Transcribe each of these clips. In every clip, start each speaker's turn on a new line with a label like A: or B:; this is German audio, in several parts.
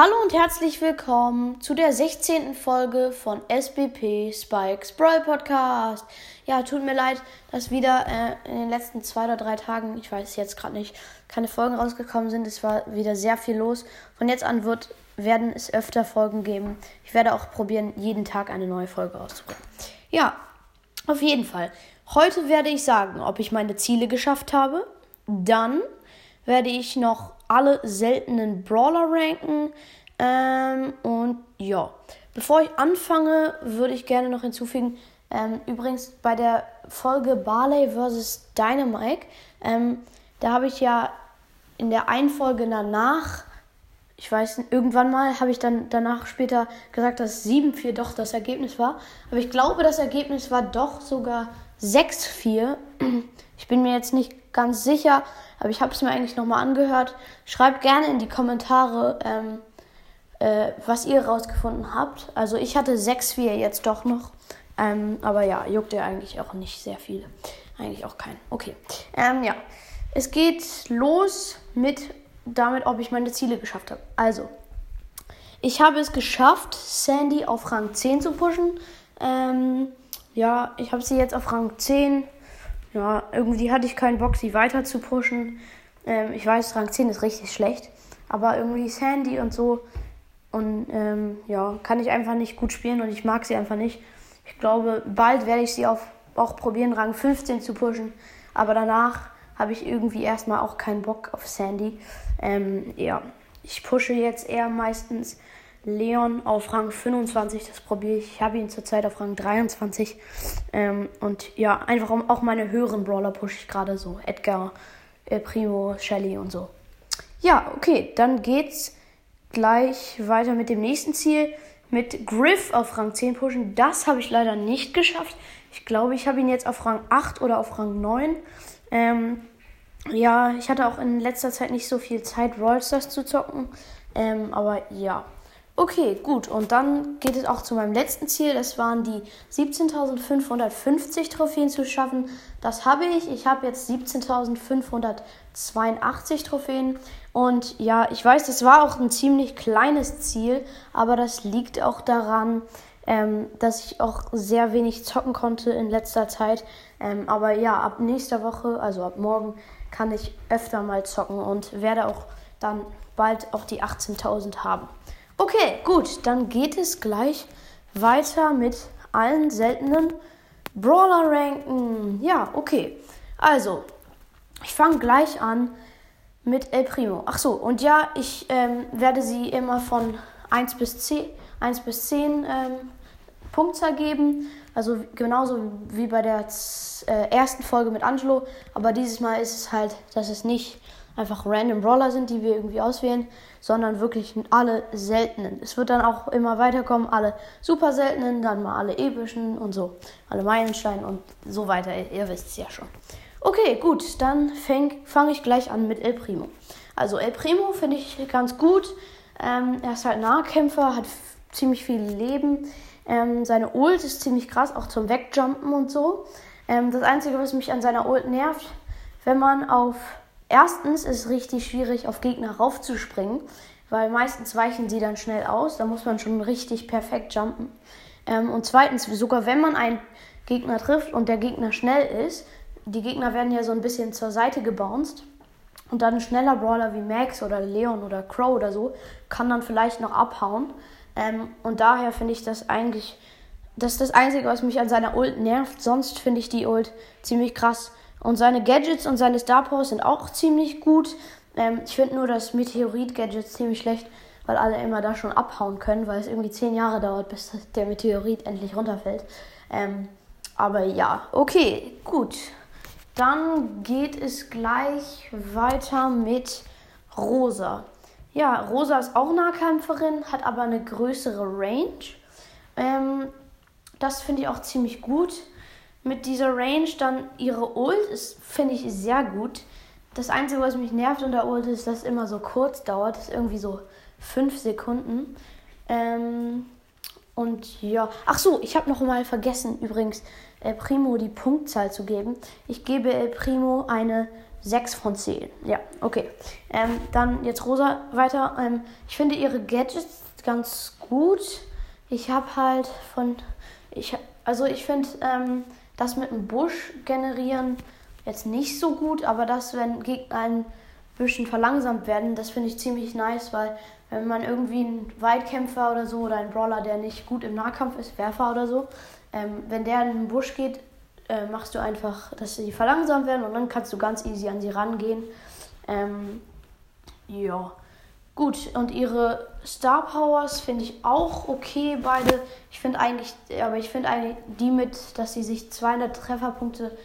A: Hallo und herzlich willkommen zu der 16. Folge von SBP Spikes Brawl Podcast. Ja, tut mir leid, dass wieder äh, in den letzten zwei oder drei Tagen, ich weiß jetzt gerade nicht, keine Folgen rausgekommen sind. Es war wieder sehr viel los. Von jetzt an wird, werden es öfter Folgen geben. Ich werde auch probieren, jeden Tag eine neue Folge rauszubringen. Ja, auf jeden Fall. Heute werde ich sagen, ob ich meine Ziele geschafft habe. Dann werde ich noch alle seltenen Brawler ranken. Ähm, und ja, bevor ich anfange, würde ich gerne noch hinzufügen, ähm, übrigens bei der Folge Barley vs. Dynamite, ähm, da habe ich ja in der einen Folge danach, ich weiß nicht, irgendwann mal habe ich dann danach später gesagt, dass 7-4 doch das Ergebnis war. Aber ich glaube, das Ergebnis war doch sogar 6-4. Ich bin mir jetzt nicht ganz sicher, aber ich habe es mir eigentlich nochmal angehört. Schreibt gerne in die Kommentare, ähm, äh, was ihr rausgefunden habt. Also ich hatte 6-4 jetzt doch noch. Ähm, aber ja, juckt ja eigentlich auch nicht sehr viele. Eigentlich auch keinen. Okay. Ähm, ja. Es geht los mit damit, ob ich meine Ziele geschafft habe. Also, ich habe es geschafft, Sandy auf Rang 10 zu pushen. Ähm, ja, ich habe sie jetzt auf Rang 10 ja, irgendwie hatte ich keinen Bock, sie weiter zu pushen. Ähm, ich weiß, Rang 10 ist richtig schlecht. Aber irgendwie Sandy und so. Und ähm, ja, kann ich einfach nicht gut spielen und ich mag sie einfach nicht. Ich glaube, bald werde ich sie auf, auch probieren, Rang 15 zu pushen. Aber danach habe ich irgendwie erstmal auch keinen Bock auf Sandy. Ähm, ja, ich pushe jetzt eher meistens Leon auf Rang 25, das probiere ich. Ich habe ihn zurzeit auf Rang 23. Ähm, und ja, einfach auch meine höheren Brawler pushe ich gerade so. Edgar, äh, Primo, Shelly und so. Ja, okay, dann geht's gleich weiter mit dem nächsten Ziel. Mit Griff auf Rang 10 pushen. Das habe ich leider nicht geschafft. Ich glaube, ich habe ihn jetzt auf Rang 8 oder auf Rang 9. Ähm, ja, ich hatte auch in letzter Zeit nicht so viel Zeit, Brawl Stars zu zocken. Ähm, aber ja, Okay, gut. Und dann geht es auch zu meinem letzten Ziel. Das waren die 17.550 Trophäen zu schaffen. Das habe ich. Ich habe jetzt 17.582 Trophäen. Und ja, ich weiß, das war auch ein ziemlich kleines Ziel. Aber das liegt auch daran, ähm, dass ich auch sehr wenig zocken konnte in letzter Zeit. Ähm, aber ja, ab nächster Woche, also ab morgen, kann ich öfter mal zocken und werde auch dann bald auch die 18.000 haben. Okay, gut, dann geht es gleich weiter mit allen seltenen Brawler-Ranken. Ja, okay. Also, ich fange gleich an mit El Primo. Ach so, und ja, ich ähm, werde sie immer von 1 bis 10, 1 bis 10 ähm, Punktzahl geben. Also genauso wie bei der äh, ersten Folge mit Angelo. Aber dieses Mal ist es halt, dass es nicht einfach random Brawler sind, die wir irgendwie auswählen, sondern wirklich alle seltenen. Es wird dann auch immer weiterkommen, alle super seltenen, dann mal alle epischen und so, alle Meilensteine und so weiter. Ihr wisst es ja schon. Okay, gut, dann fange ich gleich an mit El Primo. Also El Primo finde ich ganz gut. Ähm, er ist halt Nahkämpfer, hat ziemlich viel Leben. Ähm, seine Ult ist ziemlich krass, auch zum Wegjumpen und so. Ähm, das Einzige, was mich an seiner Ult nervt, wenn man auf Erstens ist es richtig schwierig, auf Gegner raufzuspringen, weil meistens weichen sie dann schnell aus. Da muss man schon richtig perfekt jumpen. Ähm, und zweitens, sogar wenn man einen Gegner trifft und der Gegner schnell ist, die Gegner werden ja so ein bisschen zur Seite gebounced. Und dann ein schneller Brawler wie Max oder Leon oder Crow oder so kann dann vielleicht noch abhauen. Ähm, und daher finde ich das eigentlich, das ist das Einzige, was mich an seiner Ult nervt. Sonst finde ich die Ult ziemlich krass. Und seine Gadgets und seine Star Powers sind auch ziemlich gut. Ähm, ich finde nur das Meteorit-Gadget ziemlich schlecht, weil alle immer da schon abhauen können, weil es irgendwie zehn Jahre dauert, bis der Meteorit endlich runterfällt. Ähm, aber ja, okay, gut. Dann geht es gleich weiter mit Rosa. Ja, Rosa ist auch Nahkämpferin, hat aber eine größere Range. Ähm, das finde ich auch ziemlich gut mit dieser Range dann ihre Ult ist, finde ich, sehr gut. Das Einzige, was mich nervt unter Ult ist, dass es immer so kurz dauert. Das ist irgendwie so 5 Sekunden. Ähm, und ja, ach so, ich habe noch mal vergessen übrigens, El Primo die Punktzahl zu geben. Ich gebe El Primo eine 6 von 10. Ja, okay. Ähm, dann jetzt Rosa weiter. Ähm, ich finde ihre Gadgets ganz gut. Ich habe halt von. Ich, also ich finde ähm, das mit dem Busch generieren jetzt nicht so gut, aber das, wenn Gegner ein bisschen verlangsamt werden, das finde ich ziemlich nice, weil wenn man irgendwie einen Weitkämpfer oder so oder einen Brawler, der nicht gut im Nahkampf ist, Werfer oder so, ähm, wenn der in den Busch geht, äh, machst du einfach, dass sie verlangsamt werden und dann kannst du ganz easy an sie rangehen. Ähm, ja. Gut, und ihre Star Powers finde ich auch okay, beide. Ich finde eigentlich, aber ich finde eigentlich die mit, dass sie sich 200 Trefferpunkte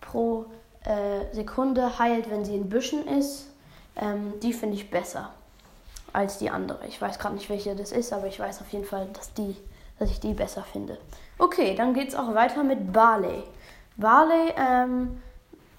A: pro äh, Sekunde heilt, wenn sie in Büschen ist, ähm, die finde ich besser als die andere. Ich weiß gerade nicht, welche das ist, aber ich weiß auf jeden Fall, dass, die, dass ich die besser finde. Okay, dann geht es auch weiter mit Barley. Barley ähm,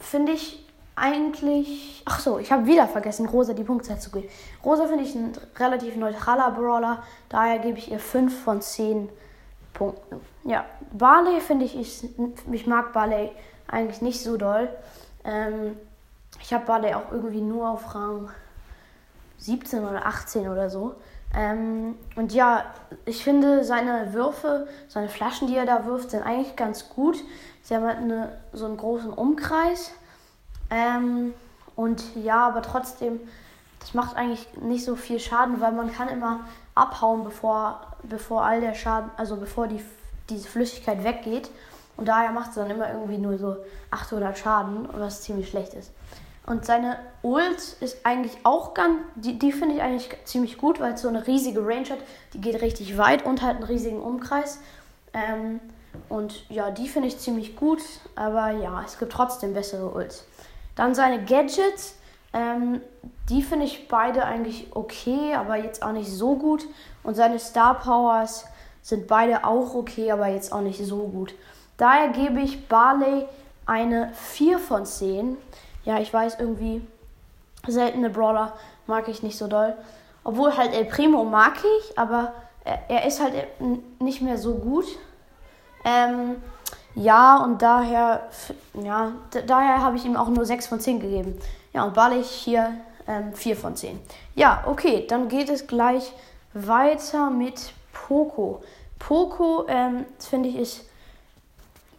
A: finde ich eigentlich. Ach so, ich habe wieder vergessen, Rosa die Punktzahl zu geben. Rosa finde ich ein relativ neutraler Brawler, daher gebe ich ihr 5 von 10 Punkten. Ja, Barley finde ich, ich, ich mag Barley eigentlich nicht so doll. Ähm, ich habe Barley auch irgendwie nur auf Rang 17 oder 18 oder so. Ähm, und ja, ich finde seine Würfe, seine Flaschen, die er da wirft, sind eigentlich ganz gut. Sie haben halt eine, so einen großen Umkreis. Ähm, und ja, aber trotzdem, das macht eigentlich nicht so viel Schaden, weil man kann immer abhauen, bevor, bevor all der Schaden, also bevor die, diese Flüssigkeit weggeht. Und daher macht es dann immer irgendwie nur so 800 Schaden, was ziemlich schlecht ist. Und seine Ult ist eigentlich auch ganz, die, die finde ich eigentlich ziemlich gut, weil es so eine riesige Range hat. Die geht richtig weit und hat einen riesigen Umkreis. Ähm, und ja, die finde ich ziemlich gut, aber ja, es gibt trotzdem bessere Ults. Dann seine Gadgets, ähm, die finde ich beide eigentlich okay, aber jetzt auch nicht so gut. Und seine Star Powers sind beide auch okay, aber jetzt auch nicht so gut. Daher gebe ich Barley eine 4 von 10. Ja, ich weiß irgendwie, seltene Brawler mag ich nicht so doll. Obwohl halt El Primo mag ich, aber er, er ist halt nicht mehr so gut. Ähm, ja, und daher, ja, daher habe ich ihm auch nur 6 von 10 gegeben. Ja, und Barley hier ähm, 4 von 10. Ja, okay, dann geht es gleich weiter mit Poco. Poco, ähm, finde ich, ist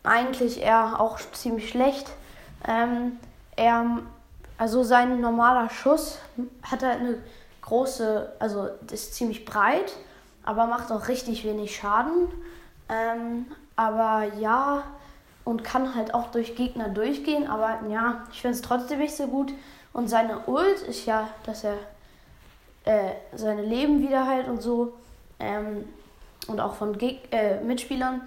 A: eigentlich eher auch ziemlich schlecht. Ähm, er, also sein normaler Schuss hat halt eine große, also ist ziemlich breit, aber macht auch richtig wenig Schaden. Ähm, aber ja, und kann halt auch durch Gegner durchgehen, aber ja, ich finde es trotzdem nicht so gut. Und seine Ult ist ja, dass er äh, seine Leben wieder heilt und so. Ähm, und auch von Geg äh, Mitspielern.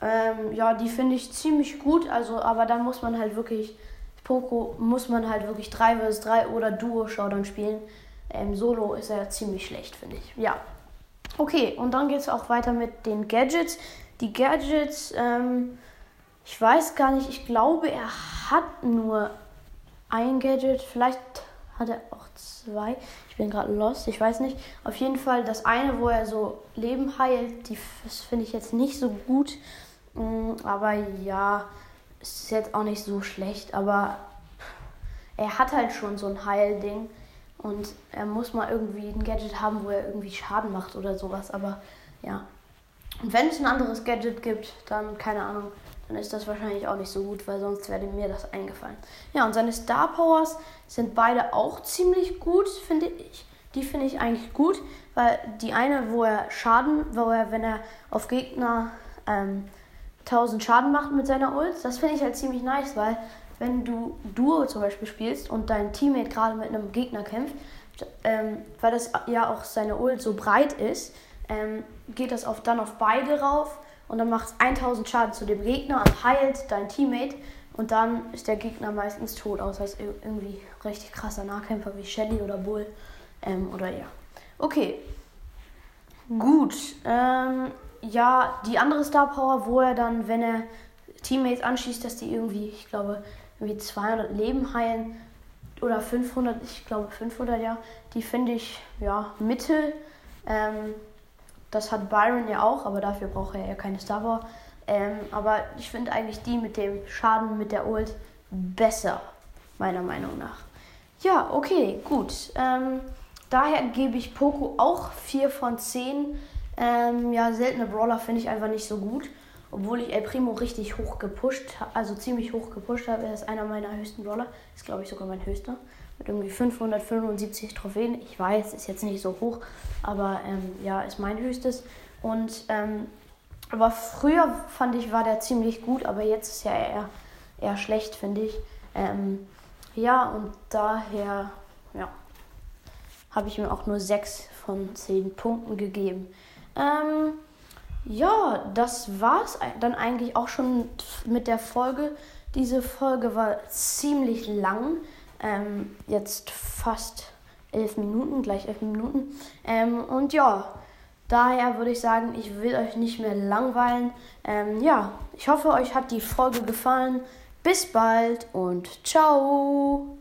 A: Ähm, ja, die finde ich ziemlich gut. Also, aber dann muss man halt wirklich, Poco muss man halt wirklich 3 vs 3 oder Duo-Showdown spielen. Ähm, Solo ist er ziemlich schlecht, finde ich. Ja. Okay, und dann geht es auch weiter mit den Gadgets. Die Gadgets, ähm, ich weiß gar nicht, ich glaube, er hat nur ein Gadget. Vielleicht hat er auch zwei. Ich bin gerade lost, ich weiß nicht. Auf jeden Fall das eine, wo er so Leben heilt, die, das finde ich jetzt nicht so gut. Mm, aber ja, ist jetzt auch nicht so schlecht. Aber er hat halt schon so ein Heilding. Und er muss mal irgendwie ein Gadget haben, wo er irgendwie Schaden macht oder sowas. Aber ja. Und wenn es ein anderes Gadget gibt, dann keine Ahnung, dann ist das wahrscheinlich auch nicht so gut, weil sonst wäre mir das eingefallen. Ja, und seine Star Powers sind beide auch ziemlich gut, finde ich. Die finde ich eigentlich gut, weil die eine, wo er Schaden, wo er, wenn er auf Gegner ähm, 1000 Schaden macht mit seiner Ult, das finde ich halt ziemlich nice, weil wenn du Duo zum Beispiel spielst und dein Teammate gerade mit einem Gegner kämpft, ähm, weil das ja auch seine Ult so breit ist, ähm, geht das auf, dann auf beide rauf und dann macht es 1000 Schaden zu dem Gegner und heilt dein Teammate und dann ist der Gegner meistens tot, außer es ist irgendwie richtig krasser Nahkämpfer wie Shelly oder Bull ähm, oder ja. Okay, gut. Ähm, ja, die andere Star Power, wo er dann, wenn er Teammates anschießt, dass die irgendwie, ich glaube, irgendwie 200 Leben heilen oder 500, ich glaube 500, ja, die finde ich, ja, mittel. Ähm, das hat Byron ja auch, aber dafür braucht er ja keine Star Power. Ähm, aber ich finde eigentlich die mit dem Schaden mit der Ult besser. meiner Meinung nach. Ja, okay, gut. Ähm, daher gebe ich Poco auch 4 von 10. Ähm, ja, seltene Brawler finde ich einfach nicht so gut. Obwohl ich El Primo richtig hoch gepusht, also ziemlich hoch gepusht habe. Er ist einer meiner höchsten Brawler. Ist, glaube ich, sogar mein höchster. Mit irgendwie 575 Trophäen. Ich weiß, ist jetzt nicht so hoch. Aber ähm, ja, ist mein höchstes. Und ähm, aber früher fand ich, war der ziemlich gut, aber jetzt ist er eher, eher schlecht, finde ich. Ähm, ja, und daher, ja, habe ich ihm auch nur 6 von 10 Punkten gegeben. Ähm, ja, das war's dann eigentlich auch schon mit der Folge. Diese Folge war ziemlich lang. Ähm, jetzt fast elf Minuten, gleich elf Minuten. Ähm, und ja, Daher würde ich sagen, ich will euch nicht mehr langweilen. Ähm, ja, ich hoffe, euch hat die Folge gefallen. Bis bald und ciao.